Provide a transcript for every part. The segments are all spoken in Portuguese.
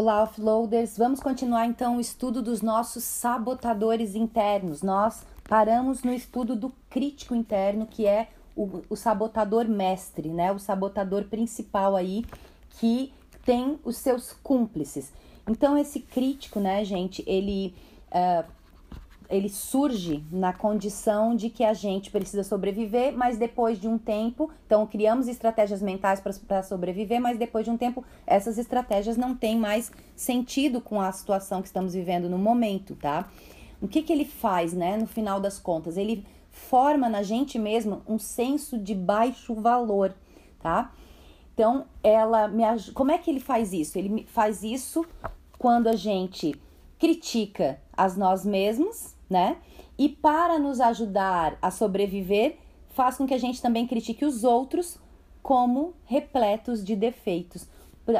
Olá, offloaders! Vamos continuar então o estudo dos nossos sabotadores internos. Nós paramos no estudo do crítico interno, que é o, o sabotador mestre, né? O sabotador principal aí que tem os seus cúmplices. Então, esse crítico, né, gente, ele uh, ele surge na condição de que a gente precisa sobreviver, mas depois de um tempo, então criamos estratégias mentais para sobreviver, mas depois de um tempo essas estratégias não têm mais sentido com a situação que estamos vivendo no momento, tá? O que, que ele faz, né, no final das contas? Ele forma na gente mesmo um senso de baixo valor, tá? Então, ela me como é que ele faz isso? Ele faz isso quando a gente critica as nós mesmos, né? E para nos ajudar a sobreviver, faz com que a gente também critique os outros como repletos de defeitos.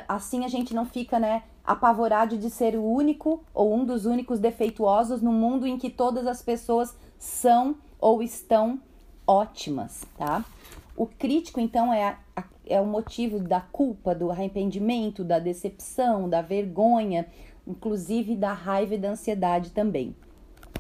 Assim a gente não fica, né, apavorado de ser o único ou um dos únicos defeituosos no mundo em que todas as pessoas são ou estão ótimas, tá? O crítico, então, é, a, é o motivo da culpa, do arrependimento, da decepção, da vergonha, inclusive da raiva e da ansiedade também.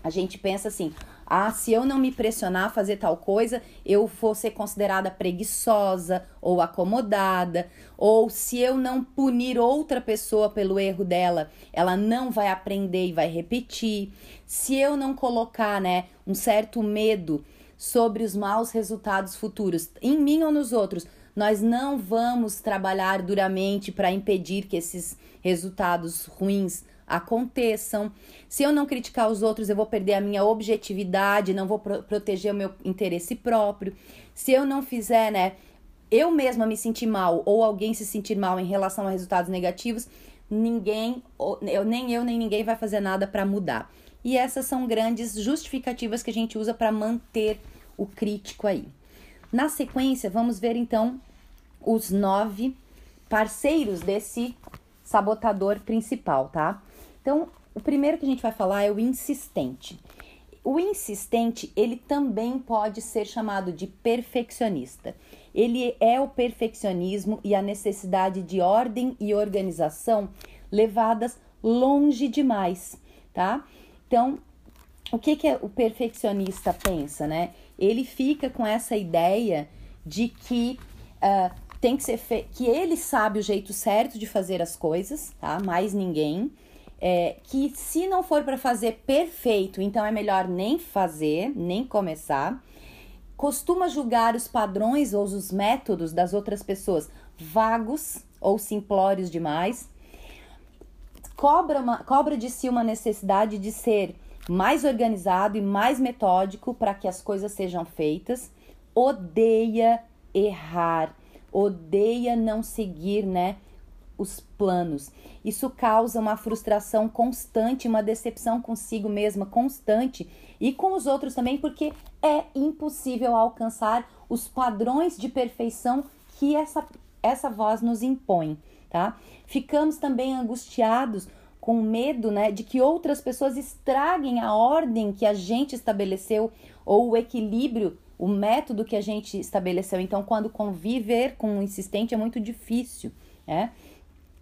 A gente pensa assim: ah, se eu não me pressionar a fazer tal coisa, eu vou ser considerada preguiçosa ou acomodada, ou se eu não punir outra pessoa pelo erro dela, ela não vai aprender e vai repetir. Se eu não colocar, né, um certo medo sobre os maus resultados futuros em mim ou nos outros, nós não vamos trabalhar duramente para impedir que esses resultados ruins aconteçam. Se eu não criticar os outros, eu vou perder a minha objetividade, não vou pro proteger o meu interesse próprio. Se eu não fizer, né, eu mesma me sentir mal ou alguém se sentir mal em relação a resultados negativos, ninguém, eu, nem eu nem ninguém vai fazer nada para mudar. E essas são grandes justificativas que a gente usa para manter o crítico aí. Na sequência, vamos ver então os nove parceiros desse sabotador principal, tá? Então, o primeiro que a gente vai falar é o insistente. O insistente, ele também pode ser chamado de perfeccionista. Ele é o perfeccionismo e a necessidade de ordem e organização levadas longe demais, tá? Então, o que, que o perfeccionista pensa, né? Ele fica com essa ideia de que uh, tem que ser que ele sabe o jeito certo de fazer as coisas, tá? Mais ninguém é, que se não for para fazer perfeito, então é melhor nem fazer, nem começar. Costuma julgar os padrões ou os métodos das outras pessoas vagos ou simplórios demais. Cobra, uma, cobra de si uma necessidade de ser mais organizado e mais metódico para que as coisas sejam feitas. Odeia errar, odeia não seguir, né? Os planos. Isso causa uma frustração constante, uma decepção consigo mesma constante e com os outros também, porque é impossível alcançar os padrões de perfeição que essa, essa voz nos impõe, tá? Ficamos também angustiados com medo, né, de que outras pessoas estraguem a ordem que a gente estabeleceu ou o equilíbrio, o método que a gente estabeleceu. Então, quando conviver com um insistente é muito difícil, né?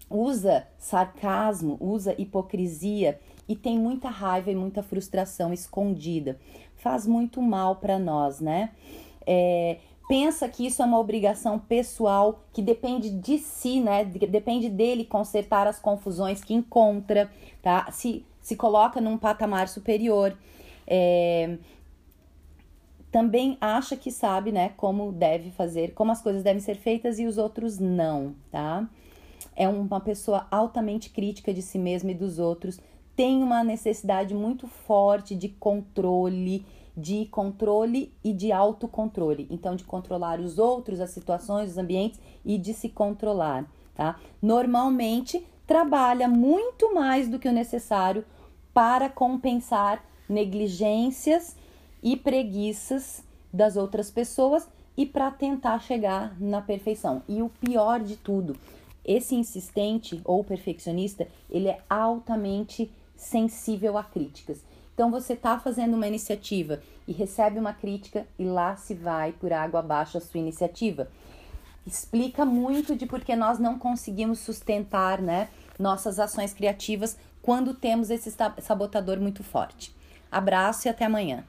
Usa sarcasmo, usa hipocrisia e tem muita raiva e muita frustração escondida. Faz muito mal para nós, né? É, pensa que isso é uma obrigação pessoal que depende de si, né? Depende dele consertar as confusões que encontra, tá? Se, se coloca num patamar superior. É, também acha que sabe, né, como deve fazer, como as coisas devem ser feitas e os outros não, tá? É uma pessoa altamente crítica de si mesma e dos outros, tem uma necessidade muito forte de controle, de controle e de autocontrole. Então, de controlar os outros, as situações, os ambientes e de se controlar, tá? Normalmente trabalha muito mais do que o necessário para compensar negligências e preguiças das outras pessoas e para tentar chegar na perfeição. E o pior de tudo, esse insistente ou perfeccionista, ele é altamente sensível a críticas. Então você está fazendo uma iniciativa e recebe uma crítica e lá se vai por água abaixo a sua iniciativa. Explica muito de por que nós não conseguimos sustentar, né, nossas ações criativas quando temos esse sabotador muito forte. Abraço e até amanhã.